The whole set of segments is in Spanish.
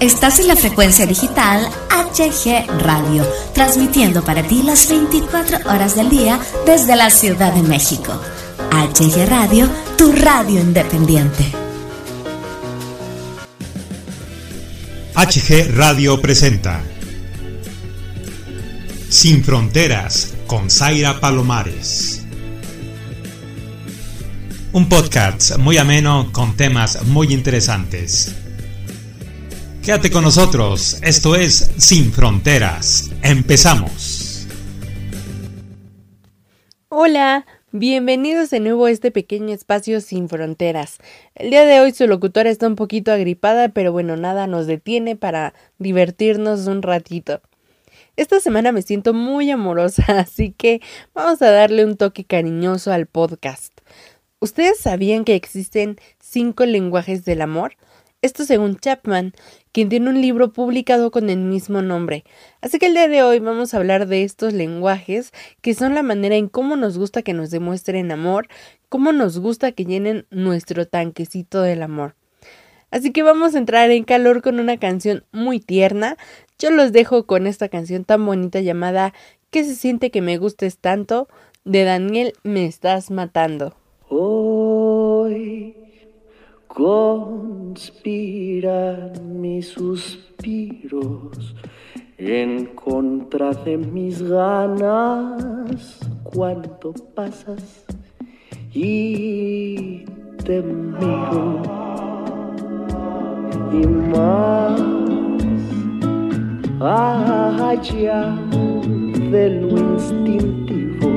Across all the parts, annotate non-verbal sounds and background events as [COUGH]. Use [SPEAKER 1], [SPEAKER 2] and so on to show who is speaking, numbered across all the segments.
[SPEAKER 1] Estás en la frecuencia digital HG Radio, transmitiendo para ti las 24 horas del día desde la Ciudad de México. HG Radio, tu radio independiente.
[SPEAKER 2] HG Radio presenta Sin Fronteras con Zaira Palomares. Un podcast muy ameno con temas muy interesantes. Quédate con nosotros, esto es Sin Fronteras. Empezamos.
[SPEAKER 3] Hola, bienvenidos de nuevo a este pequeño espacio Sin Fronteras. El día de hoy su locutora está un poquito agripada, pero bueno, nada nos detiene para divertirnos un ratito. Esta semana me siento muy amorosa, [LAUGHS] así que vamos a darle un toque cariñoso al podcast. ¿Ustedes sabían que existen cinco lenguajes del amor? Esto según Chapman, quien tiene un libro publicado con el mismo nombre. Así que el día de hoy vamos a hablar de estos lenguajes, que son la manera en cómo nos gusta que nos demuestren amor, cómo nos gusta que llenen nuestro tanquecito del amor. Así que vamos a entrar en calor con una canción muy tierna. Yo los dejo con esta canción tan bonita llamada ¿Qué se siente que me gustes tanto? de Daniel Me estás matando.
[SPEAKER 4] Hoy conspiran mis suspiros en contra de mis ganas. Cuando pasas y te miro y más allá de lo instintivo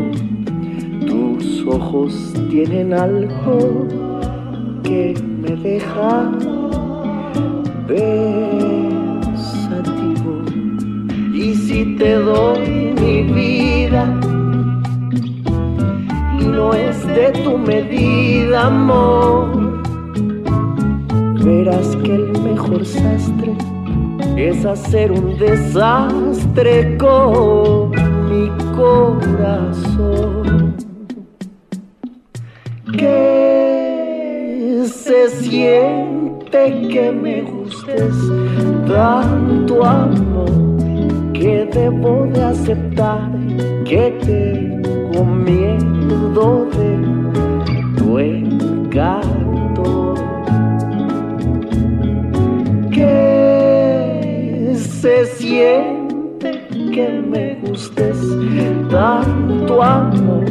[SPEAKER 4] tus ojos tienen algo que deja pensativo. Y si te doy mi vida, no es de tu medida, amor. Verás que el mejor sastre es hacer un desastre con mi corazón que me gustes tanto amor que debo de aceptar que tengo miedo de tu encanto. Que se siente que me gustes tanto amor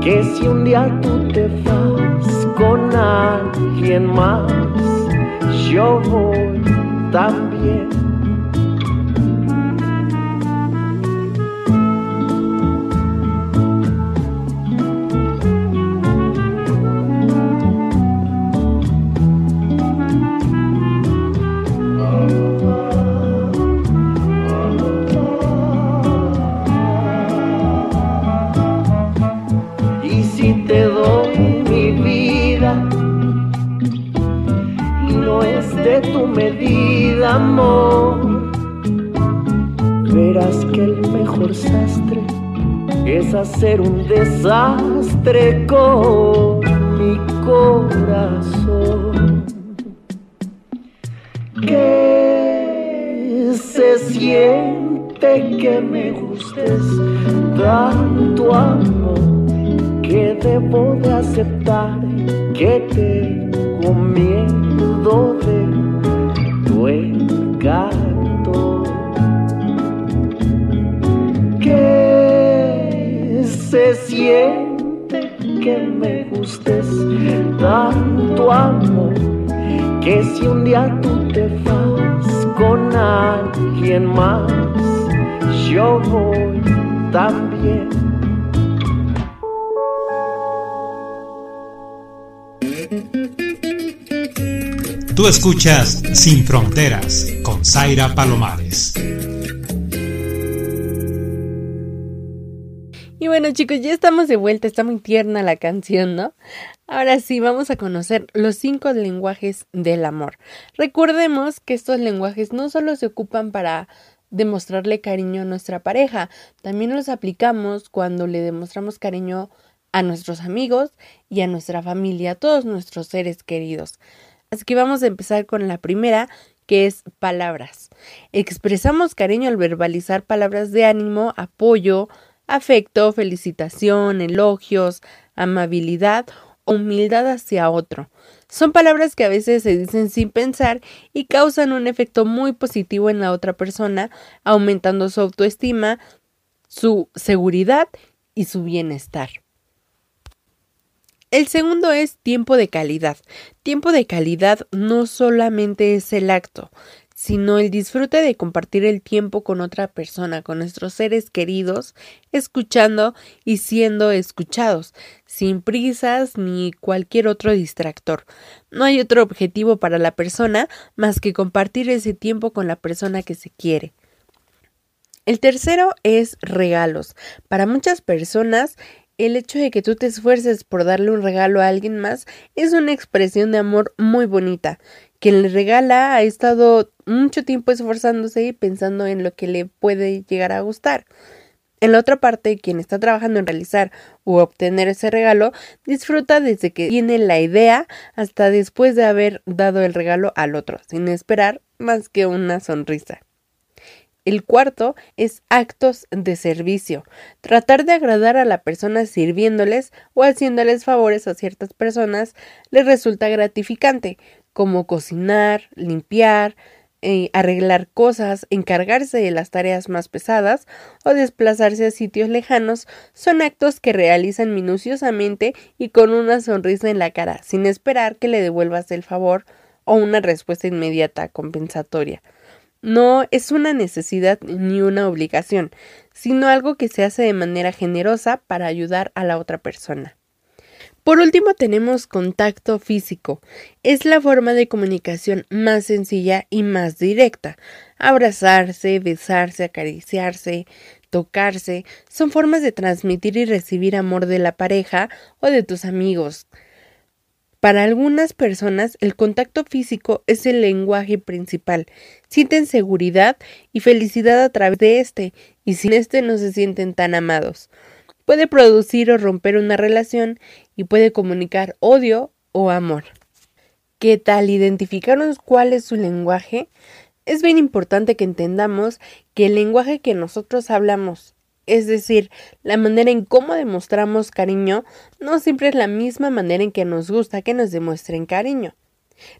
[SPEAKER 4] que si un día tú te vas con alguien más, yo voy también. Es hacer un desastre con mi corazón. Que se siente que me gustes tanto amor que debo de aceptar que tengo miedo de que me gustes tanto amor que si un día tú te vas con alguien más, yo voy también.
[SPEAKER 2] Tú escuchas Sin Fronteras con Zaira Palomares.
[SPEAKER 3] Y bueno chicos, ya estamos de vuelta, está muy tierna la canción, ¿no? Ahora sí, vamos a conocer los cinco lenguajes del amor. Recordemos que estos lenguajes no solo se ocupan para demostrarle cariño a nuestra pareja, también los aplicamos cuando le demostramos cariño a nuestros amigos y a nuestra familia, a todos nuestros seres queridos. Así que vamos a empezar con la primera, que es palabras. Expresamos cariño al verbalizar palabras de ánimo, apoyo, afecto, felicitación, elogios, amabilidad o humildad hacia otro. Son palabras que a veces se dicen sin pensar y causan un efecto muy positivo en la otra persona, aumentando su autoestima, su seguridad y su bienestar. El segundo es tiempo de calidad. Tiempo de calidad no solamente es el acto, sino el disfrute de compartir el tiempo con otra persona, con nuestros seres queridos, escuchando y siendo escuchados, sin prisas ni cualquier otro distractor. No hay otro objetivo para la persona más que compartir ese tiempo con la persona que se quiere. El tercero es regalos. Para muchas personas el hecho de que tú te esfuerces por darle un regalo a alguien más es una expresión de amor muy bonita. Quien le regala ha estado mucho tiempo esforzándose y pensando en lo que le puede llegar a gustar. En la otra parte, quien está trabajando en realizar u obtener ese regalo disfruta desde que tiene la idea hasta después de haber dado el regalo al otro, sin esperar más que una sonrisa. El cuarto es actos de servicio. Tratar de agradar a la persona sirviéndoles o haciéndoles favores a ciertas personas les resulta gratificante, como cocinar, limpiar, eh, arreglar cosas, encargarse de las tareas más pesadas o desplazarse a sitios lejanos son actos que realizan minuciosamente y con una sonrisa en la cara, sin esperar que le devuelvas el favor o una respuesta inmediata compensatoria. No es una necesidad ni una obligación, sino algo que se hace de manera generosa para ayudar a la otra persona. Por último tenemos contacto físico. Es la forma de comunicación más sencilla y más directa. Abrazarse, besarse, acariciarse, tocarse son formas de transmitir y recibir amor de la pareja o de tus amigos. Para algunas personas el contacto físico es el lenguaje principal. Sienten seguridad y felicidad a través de este y sin este no se sienten tan amados. Puede producir o romper una relación y puede comunicar odio o amor. ¿Qué tal? ¿Identificarnos cuál es su lenguaje? Es bien importante que entendamos que el lenguaje que nosotros hablamos es decir, la manera en cómo demostramos cariño no siempre es la misma manera en que nos gusta que nos demuestren cariño.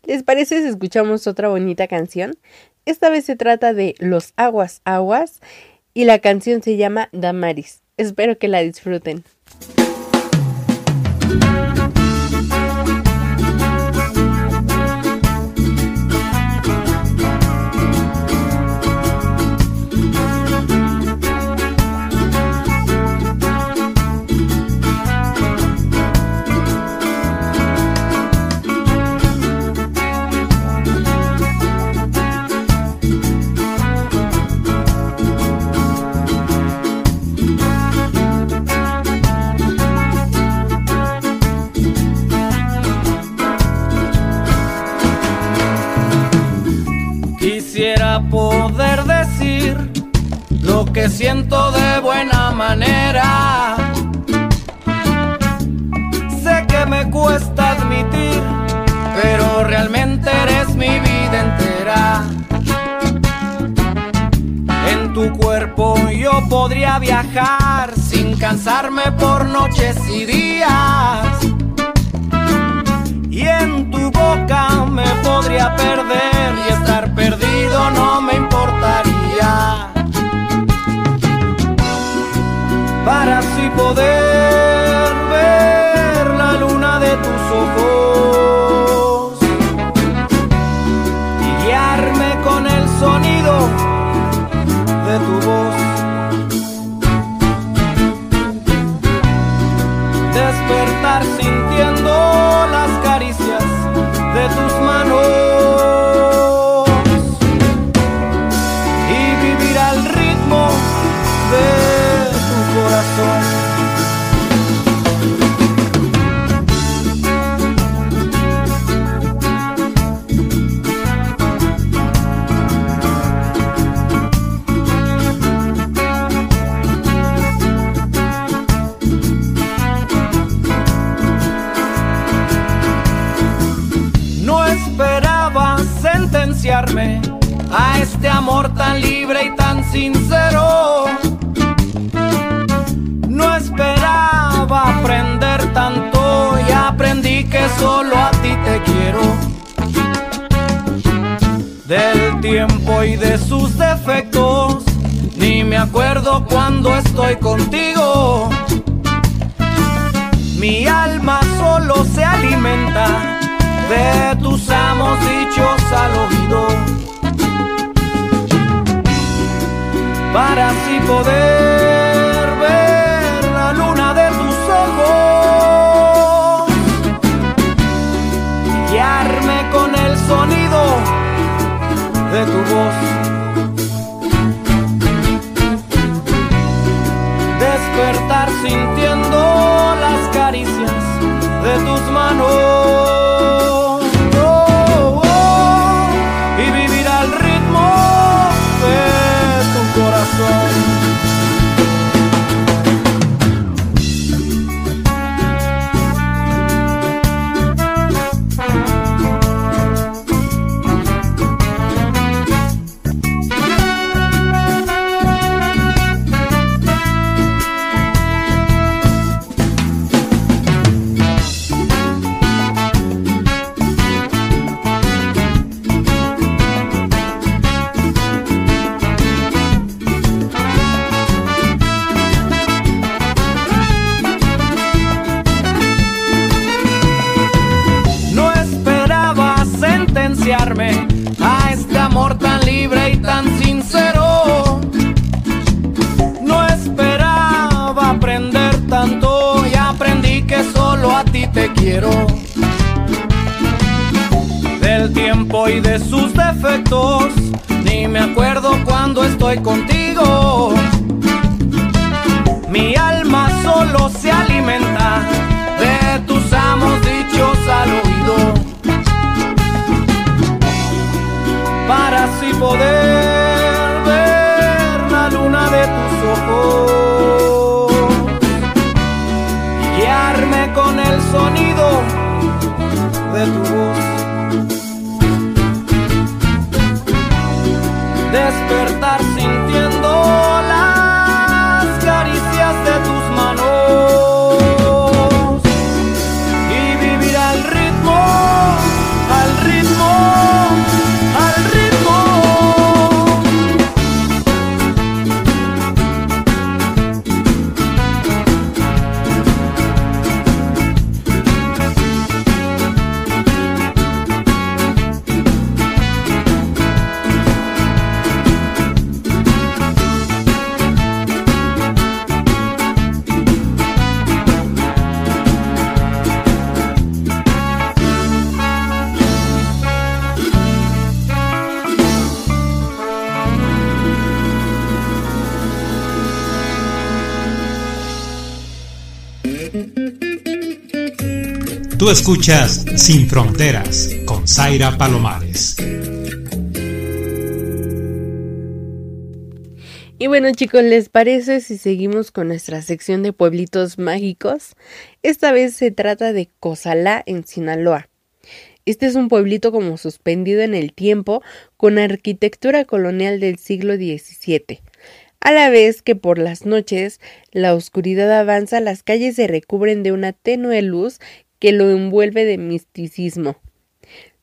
[SPEAKER 3] ¿Les parece si escuchamos otra bonita canción? Esta vez se trata de Los Aguas Aguas y la canción se llama Damaris. Espero que la disfruten.
[SPEAKER 5] Que siento de buena manera. Sé que me cuesta admitir, pero realmente eres mi vida entera. En tu cuerpo yo podría viajar sin cansarme por noches y días. Y en tu boca me podría perder y estar a este amor tan libre y tan sincero. No esperaba aprender tanto y aprendí que solo a ti te quiero. Del tiempo y de sus defectos, ni me acuerdo cuando estoy contigo. Mi alma solo se alimenta de tus amos dichos al oído. Para así poder ver la luna de tus ojos guiarme con el sonido de tu voz. Despertar sintiendo quiero. Del tiempo y de sus defectos, ni me acuerdo cuando estoy contigo. Mi alma solo se alimenta de tus amos dichos al oído. Para así poder ver la luna de tus ojos. El sonido de tu voz. Despertar
[SPEAKER 2] Escuchas Sin Fronteras con Zaira Palomares.
[SPEAKER 3] Y bueno chicos, ¿les parece si seguimos con nuestra sección de pueblitos mágicos? Esta vez se trata de Cozalá en Sinaloa. Este es un pueblito como suspendido en el tiempo con arquitectura colonial del siglo XVII. A la vez que por las noches la oscuridad avanza, las calles se recubren de una tenue luz que lo envuelve de misticismo.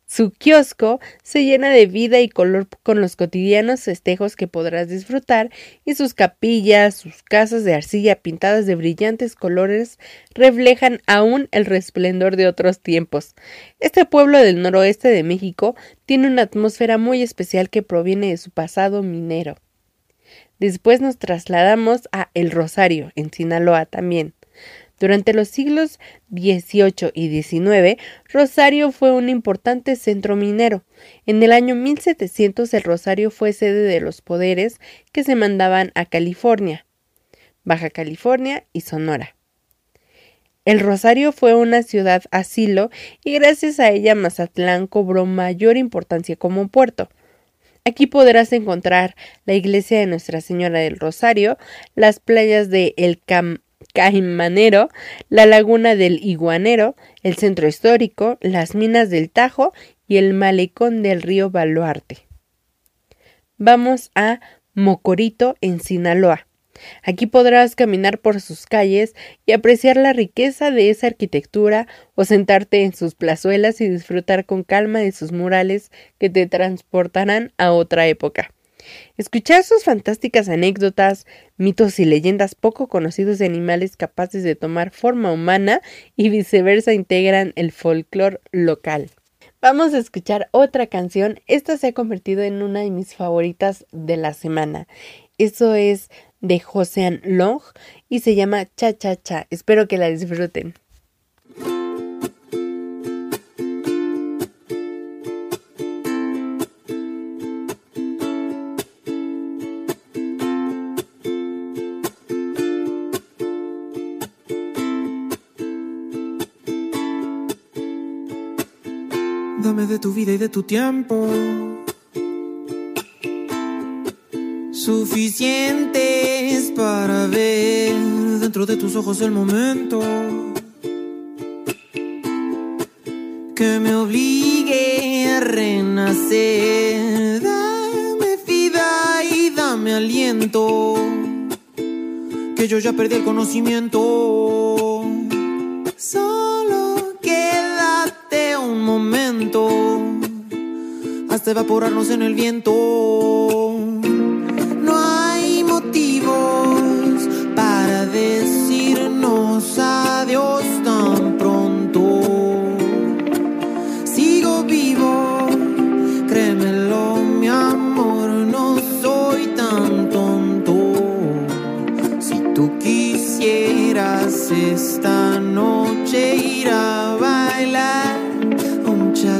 [SPEAKER 3] Su kiosco se llena de vida y color con los cotidianos festejos que podrás disfrutar y sus capillas, sus casas de arcilla pintadas de brillantes colores reflejan aún el resplendor de otros tiempos. Este pueblo del noroeste de México tiene una atmósfera muy especial que proviene de su pasado minero. Después nos trasladamos a El Rosario, en Sinaloa también. Durante los siglos XVIII y XIX, Rosario fue un importante centro minero. En el año 1700 el Rosario fue sede de los poderes que se mandaban a California, Baja California y Sonora. El Rosario fue una ciudad asilo y gracias a ella Mazatlán cobró mayor importancia como puerto. Aquí podrás encontrar la iglesia de Nuestra Señora del Rosario, las playas de El Cam Caimanero, la laguna del Iguanero, el centro histórico, las minas del Tajo y el malecón del río Baluarte. Vamos a Mocorito, en Sinaloa. Aquí podrás caminar por sus calles y apreciar la riqueza de esa arquitectura o sentarte en sus plazuelas y disfrutar con calma de sus murales que te transportarán a otra época. Escuchar sus fantásticas anécdotas, mitos y leyendas poco conocidos de animales capaces de tomar forma humana y viceversa integran el folclore local. Vamos a escuchar otra canción. Esta se ha convertido en una de mis favoritas de la semana. Eso es de Josean Long y se llama Cha Cha Cha. Espero que la disfruten.
[SPEAKER 6] Dame de tu vida y de tu tiempo suficientes para ver dentro de tus ojos el momento que me obligue a renacer. Dame vida y dame aliento, que yo ya perdí el conocimiento. Hasta evaporarnos en el viento. decirnos adiós tan pronto. Sigo vivo, créemelo, mi amor, no soy tan tonto. Si tú quisieras esta noche ir a bailar un cha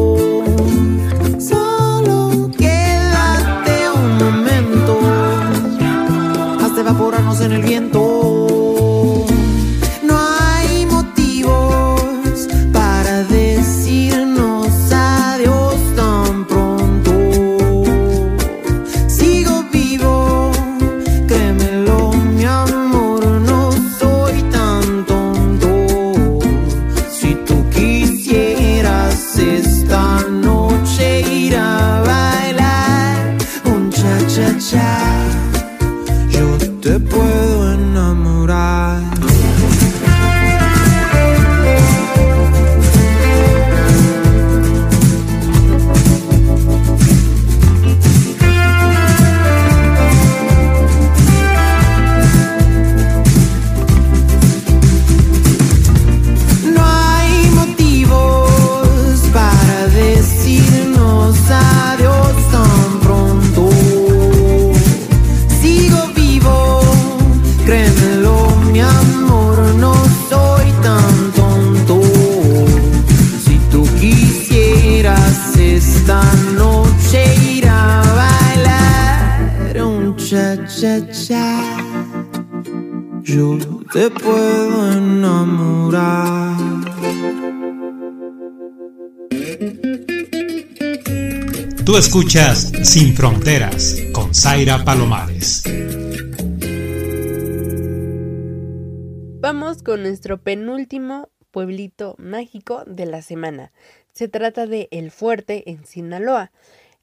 [SPEAKER 6] En el viento. Te puedo enamorar.
[SPEAKER 2] Tú escuchas Sin Fronteras con Zaira Palomares.
[SPEAKER 3] Vamos con nuestro penúltimo pueblito mágico de la semana. Se trata de El Fuerte en Sinaloa.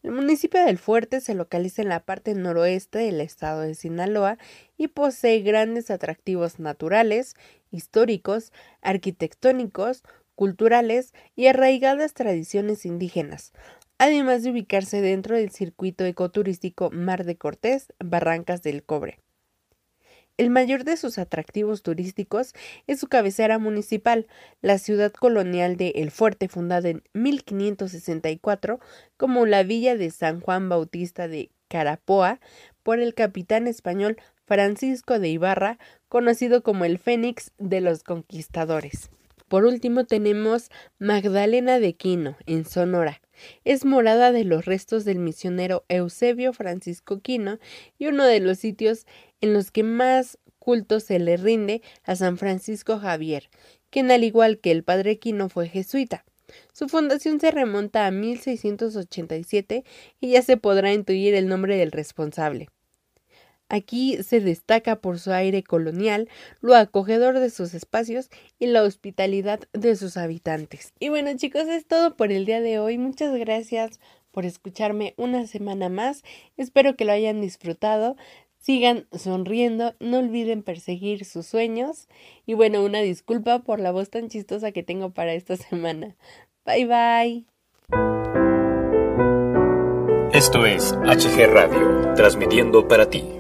[SPEAKER 3] El municipio del Fuerte se localiza en la parte noroeste del estado de Sinaloa y posee grandes atractivos naturales, históricos, arquitectónicos, culturales y arraigadas tradiciones indígenas, además de ubicarse dentro del circuito ecoturístico Mar de Cortés, Barrancas del Cobre. El mayor de sus atractivos turísticos es su cabecera municipal, la ciudad colonial de El Fuerte, fundada en 1564 como la villa de San Juan Bautista de Carapoa por el capitán español Francisco de Ibarra, conocido como el Fénix de los Conquistadores. Por último tenemos Magdalena de Quino, en Sonora. Es morada de los restos del misionero Eusebio Francisco Quino y uno de los sitios en los que más culto se le rinde a San Francisco Javier, quien al igual que el padre Quino fue jesuita. Su fundación se remonta a 1687 y ya se podrá intuir el nombre del responsable. Aquí se destaca por su aire colonial, lo acogedor de sus espacios y la hospitalidad de sus habitantes. Y bueno chicos, es todo por el día de hoy. Muchas gracias por escucharme una semana más. Espero que lo hayan disfrutado. Sigan sonriendo, no olviden perseguir sus sueños. Y bueno, una disculpa por la voz tan chistosa que tengo para esta [LAUGHS] semana. Bye bye.
[SPEAKER 7] Esto es HG Radio, transmitiendo para ti.